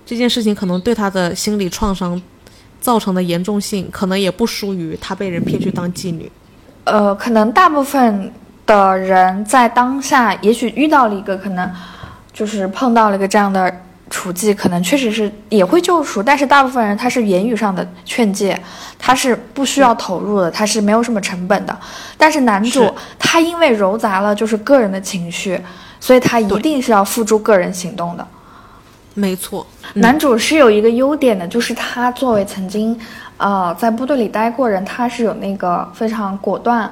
这件事情，可能对他的心理创伤造成的严重性，可能也不输于他被人骗去当妓女。呃，可能大部分的人在当下，也许遇到了一个可能就是碰到了一个这样的处境，可能确实是也会救赎，但是大部分人他是言语上的劝诫，他是不需要投入的，他是没有什么成本的。但是男主他因为揉杂了就是个人的情绪，所以他一定是要付诸个人行动的。没错，嗯男主是有一个优点的，就是他作为曾经，呃，在部队里待过人，他是有那个非常果断，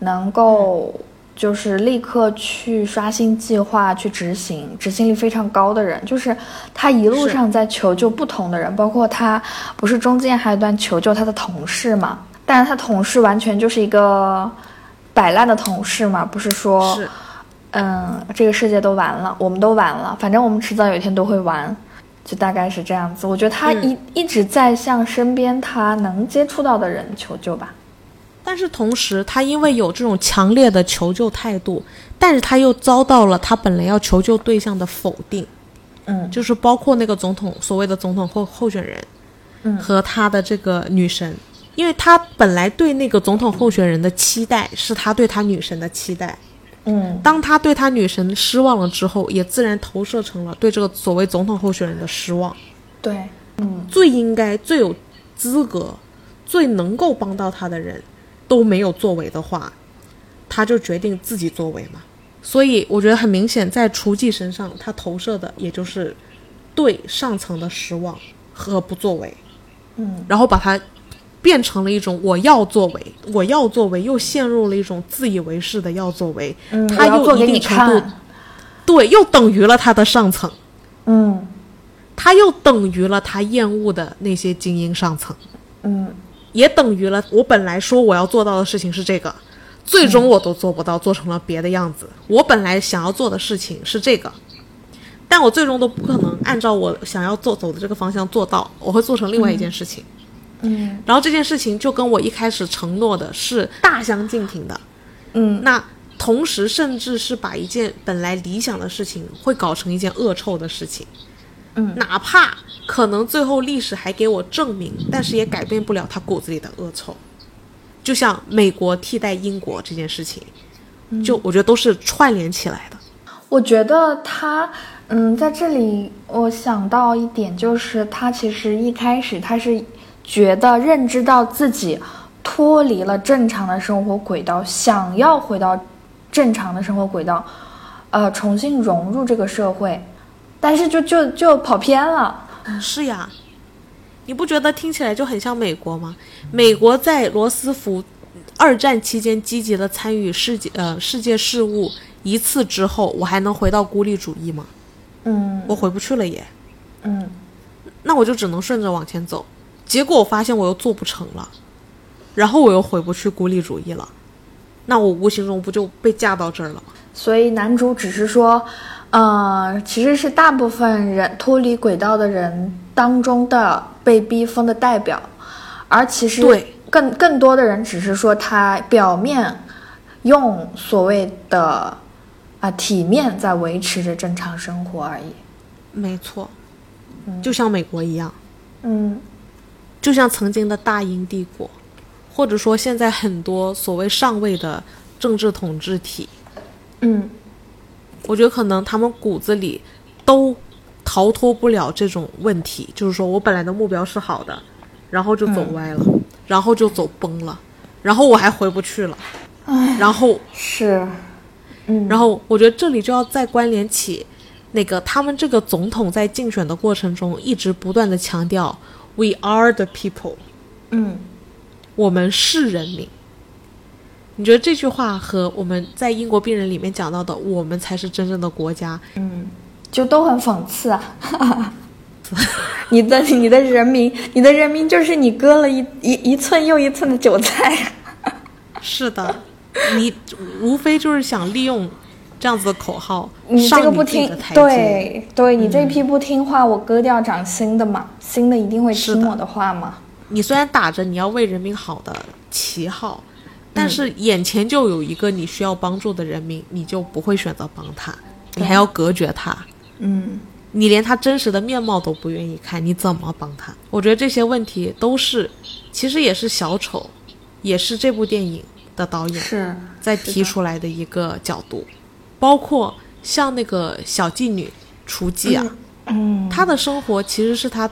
能够就是立刻去刷新计划、去执行，执行力非常高的人。就是他一路上在求救不同的人，包括他不是中间还有一段求救他的同事嘛？但是他同事完全就是一个摆烂的同事嘛，不是说，嗯，这个世界都完了，我们都完了，反正我们迟早有一天都会完，就大概是这样子。我觉得他一一直在向身边他能接触到的人求救吧。但是同时，他因为有这种强烈的求救态度，但是他又遭到了他本来要求救对象的否定，嗯，就是包括那个总统所谓的总统候候选人，嗯，和他的这个女神。因为他本来对那个总统候选人的期待是他对他女神的期待，嗯，当他对他女神失望了之后，也自然投射成了对这个所谓总统候选人的失望。对，嗯，最应该、最有资格、最能够帮到他的人都没有作为的话，他就决定自己作为嘛。所以我觉得很明显，在雏妓身上，他投射的也就是对上层的失望和不作为，嗯，然后把它。变成了一种我要作为，我要作为，又陷入了一种自以为是的要作为。嗯，他又一定程度，对，又等于了他的上层。嗯，他又等于了他厌恶的那些精英上层。嗯，也等于了我本来说我要做到的事情是这个，最终我都做不到，做成了别的样子。我本来想要做的事情是这个，但我最终都不可能按照我想要做走的这个方向做到，我会做成另外一件事情。嗯，然后这件事情就跟我一开始承诺的是大相径庭的，嗯，那同时甚至是把一件本来理想的事情会搞成一件恶臭的事情，嗯，哪怕可能最后历史还给我证明，但是也改变不了他骨子里的恶臭，就像美国替代英国这件事情，就我觉得都是串联起来的。我觉得他，嗯，在这里我想到一点就是他其实一开始他是。觉得认知到自己脱离了正常的生活轨道，想要回到正常的生活轨道，呃，重新融入这个社会，但是就就就跑偏了。是呀，你不觉得听起来就很像美国吗？美国在罗斯福二战期间积极的参与世界呃世界事务一次之后，我还能回到孤立主义吗？嗯，我回不去了也。嗯，那我就只能顺着往前走。结果我发现我又做不成了，然后我又回不去孤立主义了，那我无形中不就被架到这儿了吗？所以男主只是说，呃，其实是大部分人脱离轨道的人当中的被逼疯的代表，而其实对。更更多的人只是说他表面用所谓的啊体面在维持着正常生活而已。没错，就像美国一样，嗯。就像曾经的大英帝国，或者说现在很多所谓上位的政治统治体，嗯，我觉得可能他们骨子里都逃脱不了这种问题，就是说我本来的目标是好的，然后就走歪了，然后就走崩了，然后我还回不去了，然后是，嗯，然后我觉得这里就要再关联起那个他们这个总统在竞选的过程中一直不断的强调。We are the people，嗯，我们是人民。你觉得这句话和我们在英国病人里面讲到的“我们才是真正的国家”，嗯，就都很讽刺啊！(laughs) 你的你的人民，你的人民就是你割了一一一寸又一寸的韭菜。是的，你无非就是想利用。这样子的口号，你这个不听，对对，你这批不听话，我割掉长新的嘛，新的一定会听我的话嘛。你虽然打着你要为人民好的旗号，但是眼前就有一个你需要帮助的人民，你就不会选择帮他，你还要隔绝他。嗯，你连他真实的面貌都不愿意看，你怎么帮他？我觉得这些问题都是，其实也是小丑，也是这部电影的导演是在提出来的一个角度。包括像那个小妓女、雏妓啊，嗯，她的生活其实是她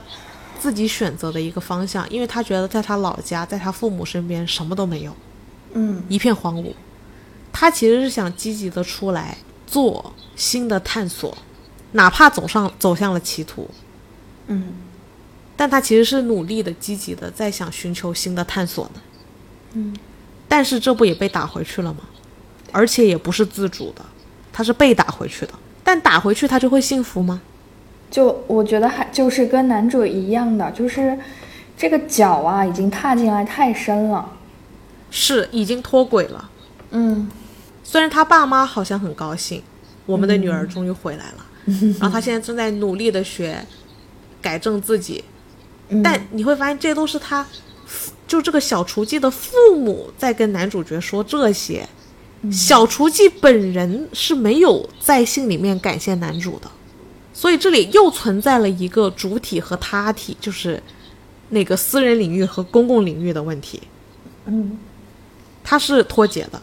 自己选择的一个方向，因为她觉得在她老家，在她父母身边什么都没有，嗯，一片荒芜。他其实是想积极的出来做新的探索，哪怕走上走向了歧途，嗯，但他其实是努力的、积极的在想寻求新的探索的，嗯，但是这不也被打回去了吗？而且也不是自主的，他是被打回去的。但打回去他就会幸福吗？就我觉得还就是跟男主一样的，就是这个脚啊已经踏进来太深了，是已经脱轨了。嗯。虽然他爸妈好像很高兴，我们的女儿终于回来了，嗯。然后他现在正在努力的学改正自己，嗯。但你会发现这都是他就这个小雏妓的父母在跟男主角说这些，嗯。小雏妓本人是没有在信里面感谢男主的，所以这里又存在了一个主体和他体，就是那个私人领域和公共领域的问题。嗯他是脱节的，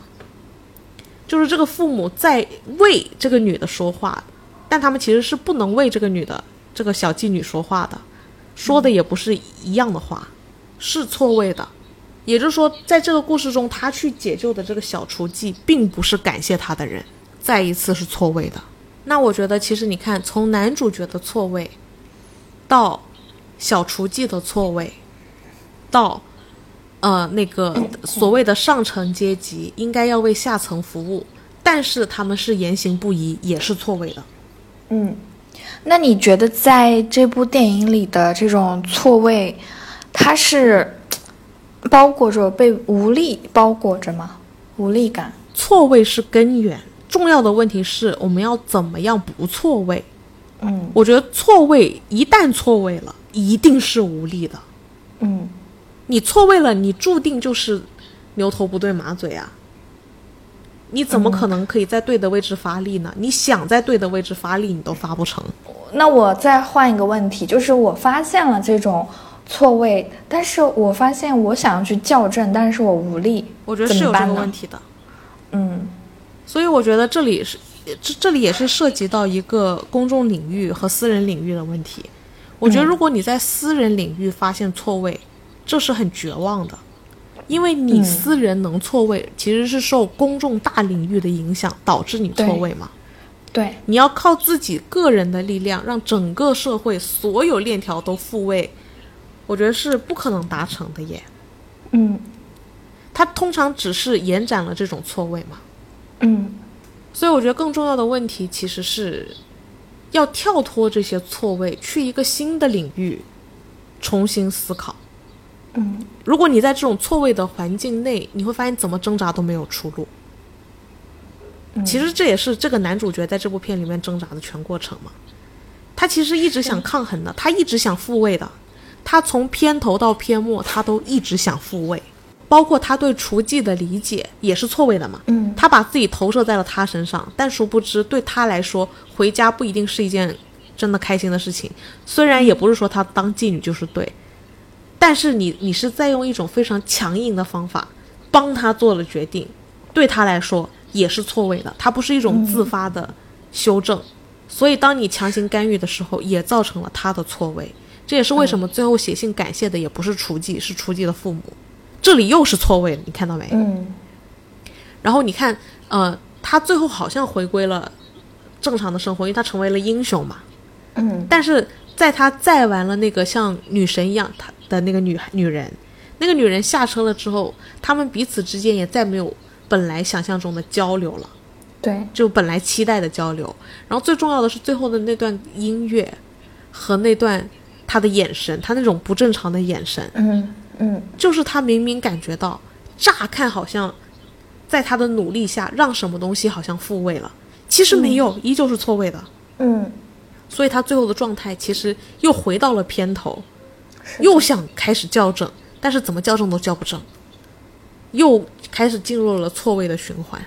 就是这个父母在为这个女的说话，但他们其实是不能为这个女的这个小妓女说话的，说的也不是一样的话，是错位的。也就是说，在这个故事中，他去解救的这个小厨妓，并不是感谢他的人，再一次是错位的。那我觉得，其实你看，从男主角的错位，到小厨妓的错位，到呃，那个所谓的上层阶级应该要为下层服务，但是他们是言行不一，也是错位的。嗯，那你觉得在这部电影里的这种错位，它是包裹着被无力包裹着吗？无力感？错位是根源，重要的问题是我们要怎么样不错位。嗯我觉得错位一旦错位了，一定是无力的。嗯你错位了，你注定就是牛头不对马嘴啊！你怎么可能可以在对的位置发力呢？你想在对的位置发力，你都发不成。那我再换一个问题，就是我发现了这种错位，但是我发现我想要去校正，但是我无力。我觉得是有这个问题的。嗯所以我觉得这里是这这里也是涉及到一个公众领域和私人领域的问题。我觉得如果你在私人领域发现错位，这是很绝望的，因为你嗯私人能错位，其实是受公众大领域的影响导致你错位嘛。对，你要靠自己个人的力量，让整个社会所有链条都复位，我觉得是不可能达成的耶。嗯它通常只是延展了这种错位嘛。嗯所以我觉得更重要的问题其实是要跳脱这些错位，去一个新的领域重新思考。嗯如果你在这种错位的环境内，你会发现怎么挣扎都没有出路。其实这也是这个男主角在这部片里面挣扎的全过程嘛。他其实一直想抗衡的，他一直想复位的，他从片头到片末，他都一直想复位，包括他对厨妓的理解也是错位的嘛。嗯他把自己投射在了他身上，但殊不知对他来说，回家不一定是一件真的开心的事情。虽然也不是说他当妓女就是对，但是你你是在用一种非常强硬的方法帮他做了决定，对他来说也是错位的。他不是一种自发的修正，所以当你强行干预的时候，也造成了他的错位。这也是为什么最后写信感谢的也不是雏妓，是雏妓的父母。这里又是错位，你看到没？嗯然后你看，呃，他最后好像回归了正常的生活，因为他成为了英雄嘛。嗯但是在他载完了那个像女神一样他的那个女女人，那个女人下车了之后，他们彼此之间也再没有本来想象中的交流了，对，就本来期待的交流。然后最重要的是最后的那段音乐和那段他的眼神，他那种不正常的眼神，嗯嗯。就是他明明感觉到，乍看好像在他的努力下让什么东西好像复位了，其实没有，依旧是错位的。嗯，所以他最后的状态其实又回到了片头，又想开始校正，但是怎么校正都校不正，又开始进入了错位的循环。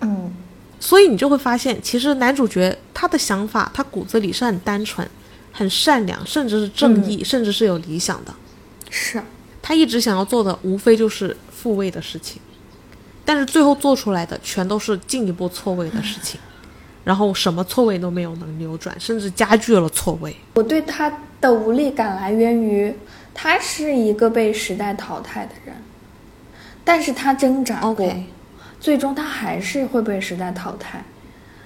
嗯所以你就会发现，其实男主角他的想法，他骨子里是很单纯、很善良，甚至是正义，甚至是有理想的。是，他一直想要做的，无非就是复位的事情，但是最后做出来的全都是进一步错位的事情，然后什么错位都没有能扭转，甚至加剧了错位。我对他的无力感来源于他是一个被时代淘汰的人，但是他挣扎过最终他还是会被时代淘汰。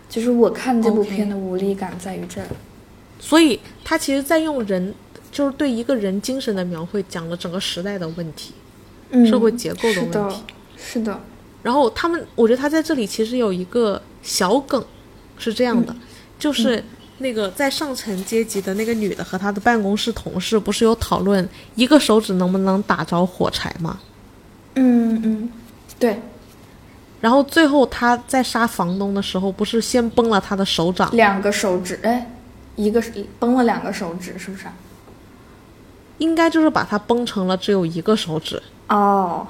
就是我看这部片的无力感在于这儿。所以他其实在用人，就是对一个人精神的描绘，讲了整个时代的问题，嗯，社会结构的是的问题。是的，然后他们，我觉得他在这里其实有一个小梗，是这样的，就是那个在上层阶级的那个女的和她的办公室同事，不是有讨论一个手指能不能打着火柴吗？嗯嗯，对。然后最后他在杀房东的时候，不是先崩了他的手掌，两个手指，哎，一个崩了两个手指，是不是？应该就是把它崩成了只有一个手指。哦，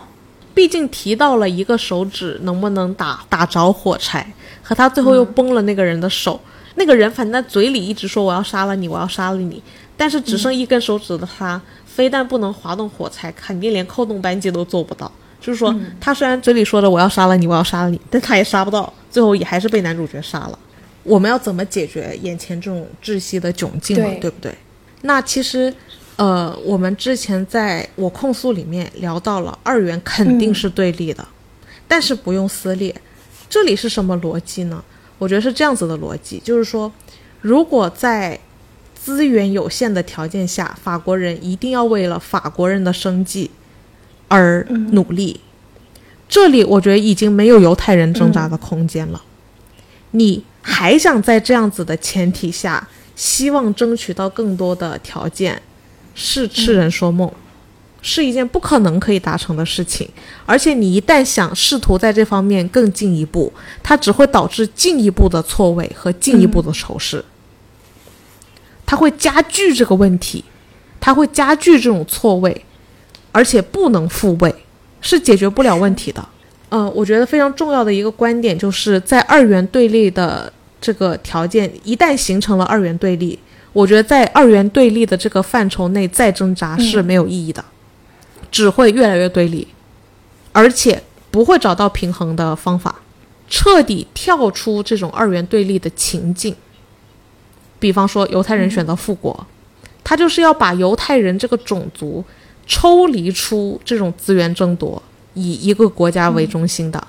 毕竟提到了一个手指能不能打打着火柴，和他最后又崩了那个人的手。那个人反正嘴里一直说我要杀了你，我要杀了你，但是只剩一根手指的他，非但不能滑动火柴，肯定连扣动扳机都做不到。就是说，他虽然嘴里说着我要杀了你，我要杀了你，但他也杀不到，最后也还是被男主角杀了。我们要怎么解决眼前这种窒息的窘境呢？对不对？那其实，呃，我们之前在我控诉里面聊到了二元肯定是对立的，但是不用撕裂。这里是什么逻辑呢？我觉得是这样子的逻辑，就是说，如果在资源有限的条件下，法国人一定要为了法国人的生计。而努力，这里我觉得已经没有犹太人挣扎的空间了。你还想在这样子的前提下，希望争取到更多的条件，是痴人说梦，是一件不可能可以达成的事情。而且你一旦想试图在这方面更进一步，它只会导致进一步的错位和进一步的仇视，它会加剧这个问题，它会加剧这种错位。而且不能复位，是解决不了问题的。嗯，我觉得非常重要的一个观点就是在二元对立的这个条件一旦形成了二元对立，我觉得在二元对立的这个范畴内再挣扎是没有意义的，只会越来越对立，而且不会找到平衡的方法，彻底跳出这种二元对立的情境。比方说犹太人选择复国，他就是要把犹太人这个种族。抽离出这种资源争夺，以一个国家为中心的，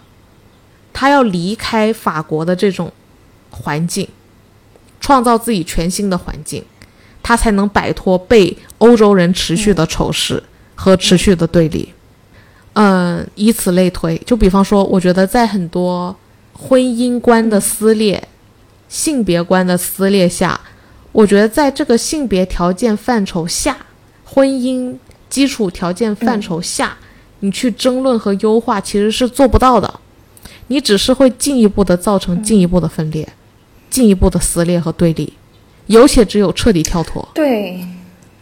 他要离开法国的这种环境，创造自己全新的环境，他才能摆脱被欧洲人持续的仇视和持续的对立。嗯，以此类推，就比方说，我觉得在很多婚姻观的撕裂、性别观的撕裂下，我觉得在这个性别条件范畴下，婚姻。基础条件范畴下，你去争论和优化其实是做不到的，你只是会进一步的造成进一步的分裂，进一步的撕裂和对立，有且只有彻底跳脱，对，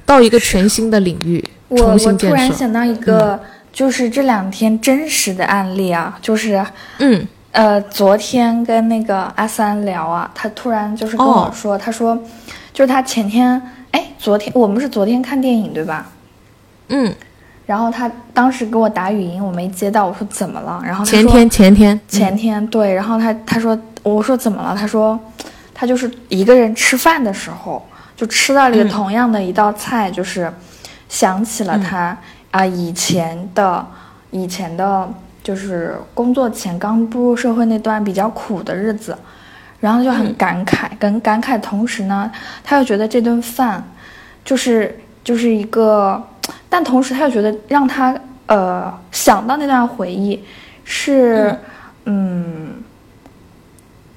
到一个全新的领域。我我突然想到一个，就是这两天真实的案例啊，就是嗯呃，昨天跟那个阿三聊啊，他突然就是跟我说，他说就是他前天哎，昨天我们是昨天看电影对吧？嗯，然后他当时给我打语音，我没接到，我说怎么了？然后前天前天前天对，然后他他说我说怎么了？他说他就是一个人吃饭的时候，就吃到了一个同样的一道菜，就是想起了他啊以前的以前的，就是工作前刚步入社会那段比较苦的日子，然后就很感慨，跟感慨同时呢，他又觉得这顿饭就是就是一个。但同时，他又觉得让他呃想到那段回忆，是嗯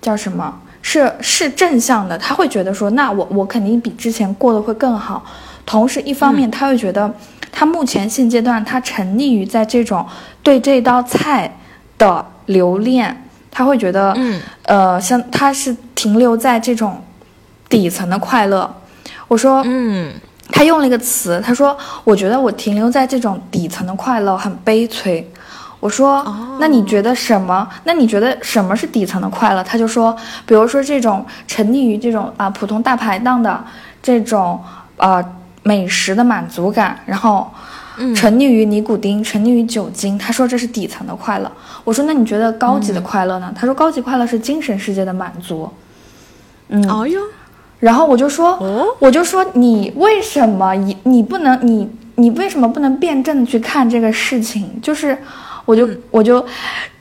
叫什么？是是正向的。他会觉得说，那我我肯定比之前过得会更好。同时，一方面他会觉得，他目前现阶段他沉溺于在这种对这道菜的留恋，他会觉得嗯呃像他是停留在这种底层的快乐。我说嗯。他用了一个词，他说：“我觉得我停留在这种底层的快乐很悲催。”我说：“那你觉得什么？那你觉得什么是底层的快乐？”他就说：“比如说这种沉溺于这种啊普通大排档的这种呃美食的满足感，然后沉溺于尼古丁，沉溺于酒精。”他说这是底层的快乐。我说：“那你觉得高级的快乐呢？”他说：“高级快乐是精神世界的满足。”嗯，哦哟。然后我就说，我就说你为什么你你不能你你为什么不能辩证的去看这个事情？就是，我就我就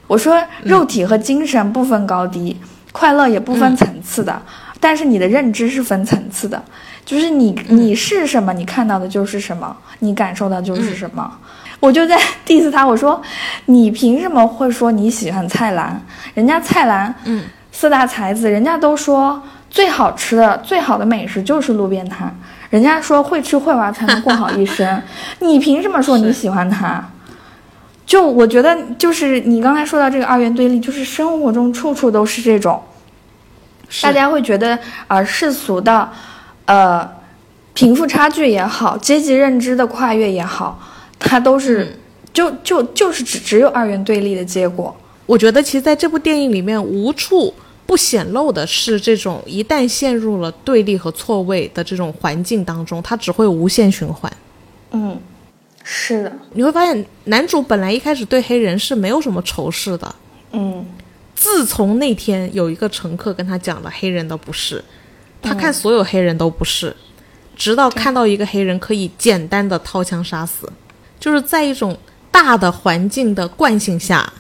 我说肉体和精神不分高低，快乐也不分层次的，但是你的认知是分层次的。就是你你是什么，你看到的就是什么，你感受到就是什么。我就在 diss 他，我说你凭什么会说你喜欢蔡澜？人家蔡澜，嗯，四大才子，人家都说最好吃的、最好的美食就是路边摊。人家说会吃会玩才能过好一生，(laughs) 你凭什么说你喜欢他？就我觉得，就是你刚才说到这个二元对立，就是生活中处处都是这种，大家会觉得呃世俗的，呃贫富差距也好，阶级认知的跨越也好，它都是就就就是只只有二元对立的结果。我觉得其实在这部电影里面，无处不显露的是这种一旦陷入了对立和错位的这种环境当中，它只会无限循环。嗯，是的，你会发现，男主本来一开始对黑人是没有什么仇视的。嗯自从那天有一个乘客跟他讲了黑人的不是，他看所有黑人都不是，直到看到一个黑人可以简单的掏枪杀死，就是在一种大的环境的惯性下，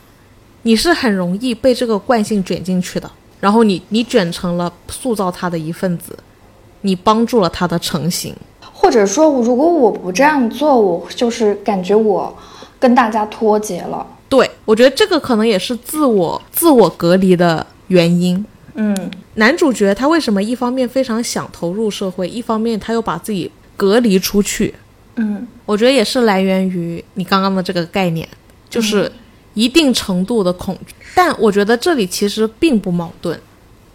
你是很容易被这个惯性卷进去的，然后你你卷成了塑造他的一份子，你帮助了他的成型。或者说，如果我不这样做，我就是感觉我跟大家脱节了。对我觉得这个可能也是自我自我隔离的原因。嗯。男主角他为什么一方面非常想投入社会，一方面他又把自己隔离出去？嗯。我觉得也是来源于你刚刚的这个概念，就是一定程度的恐惧。但我觉得这里其实并不矛盾，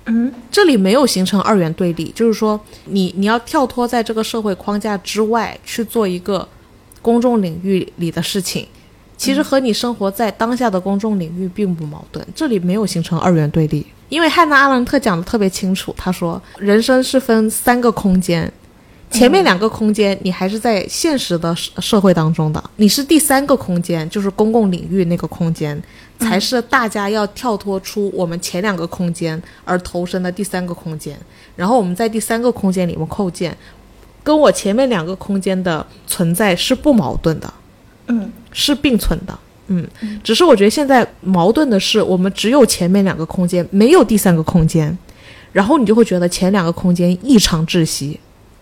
嗯。这里没有形成二元对立，就是说你你要跳脱在这个社会框架之外去做一个公众领域里的事情，其实和你生活在当下的公众领域并不矛盾，这里没有形成二元对立。因为汉娜·阿伦特讲的特别清楚，他说人生是分三个空间，前面两个空间你还是在现实的社社会当中的，你是第三个空间，就是公共领域那个空间，才是大家要跳脱出我们前两个空间而投身的第三个空间，然后我们在第三个空间里面构建，跟我前面两个空间的存在是不矛盾的，嗯是并存的。嗯，只是我觉得现在矛盾的是，我们只有前面两个空间，没有第三个空间，然后你就会觉得前两个空间异常窒息。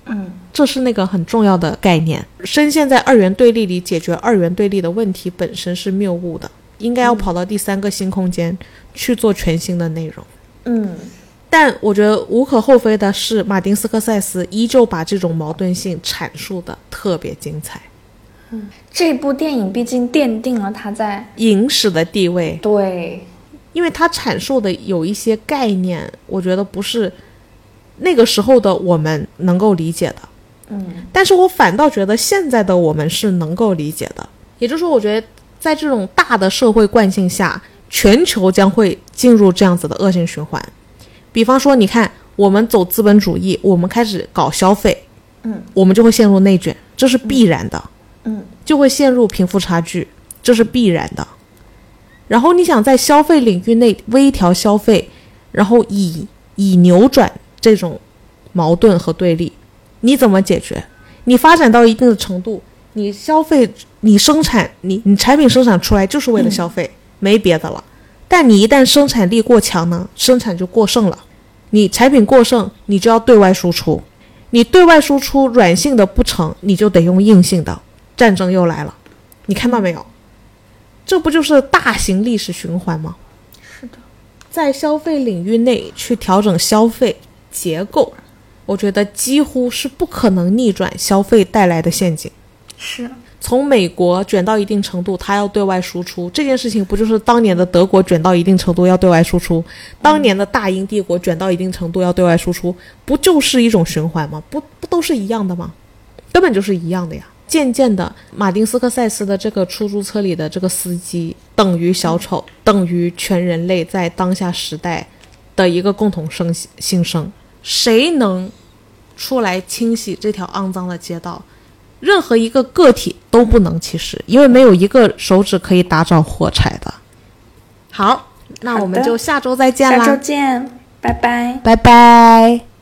嗯这是那个很重要的概念。深陷在二元对立里，解决二元对立的问题本身是谬误的，应该要跑到第三个新空间去做全新的内容。嗯但我觉得无可厚非的是，马丁斯科塞斯依旧把这种矛盾性阐述的特别精彩，这部电影毕竟奠定了他在影史的地位，对因为他阐述的有一些概念，我觉得不是那个时候的我们能够理解的。嗯但是我反倒觉得现在的我们是能够理解的。也就是说，我觉得在这种大的社会惯性下，全球将会进入这样子的恶性循环。比方说，你看，我们走资本主义，我们开始搞消费，嗯，我们就会陷入内卷，这是必然的，嗯，就会陷入贫富差距，这是必然的。然后你想在消费领域内微调消费，然后以以扭转这种矛盾和对立，你怎么解决？你发展到一定的程度，你消费、你生产、你你产品生产出来就是为了消费，没别的了。但你一旦生产力过强呢，生产就过剩了。你产品过剩，你就要对外输出。你对外输出软性的不成，你就得用硬性的。战争又来了，你看到没有？这不就是大型历史循环吗？是的，在消费领域内去调整消费结构，我觉得几乎是不可能逆转消费带来的陷阱。是从美国卷到一定程度，它要对外输出这件事情，不就是当年的德国卷到一定程度要对外输出，当年的大英帝国卷到一定程度要对外输出，不就是一种循环吗？不不都是一样的吗？根本就是一样的呀。渐渐的，马丁斯科塞斯的这个出租车里的这个司机等于小丑，等于全人类在当下时代的一个共同生心声。谁能出来清洗这条肮脏的街道？任何一个个体都不能，其实因为没有一个手指可以打着火柴的。好，那我们就下周再见啦下周啦，见，拜拜。拜拜。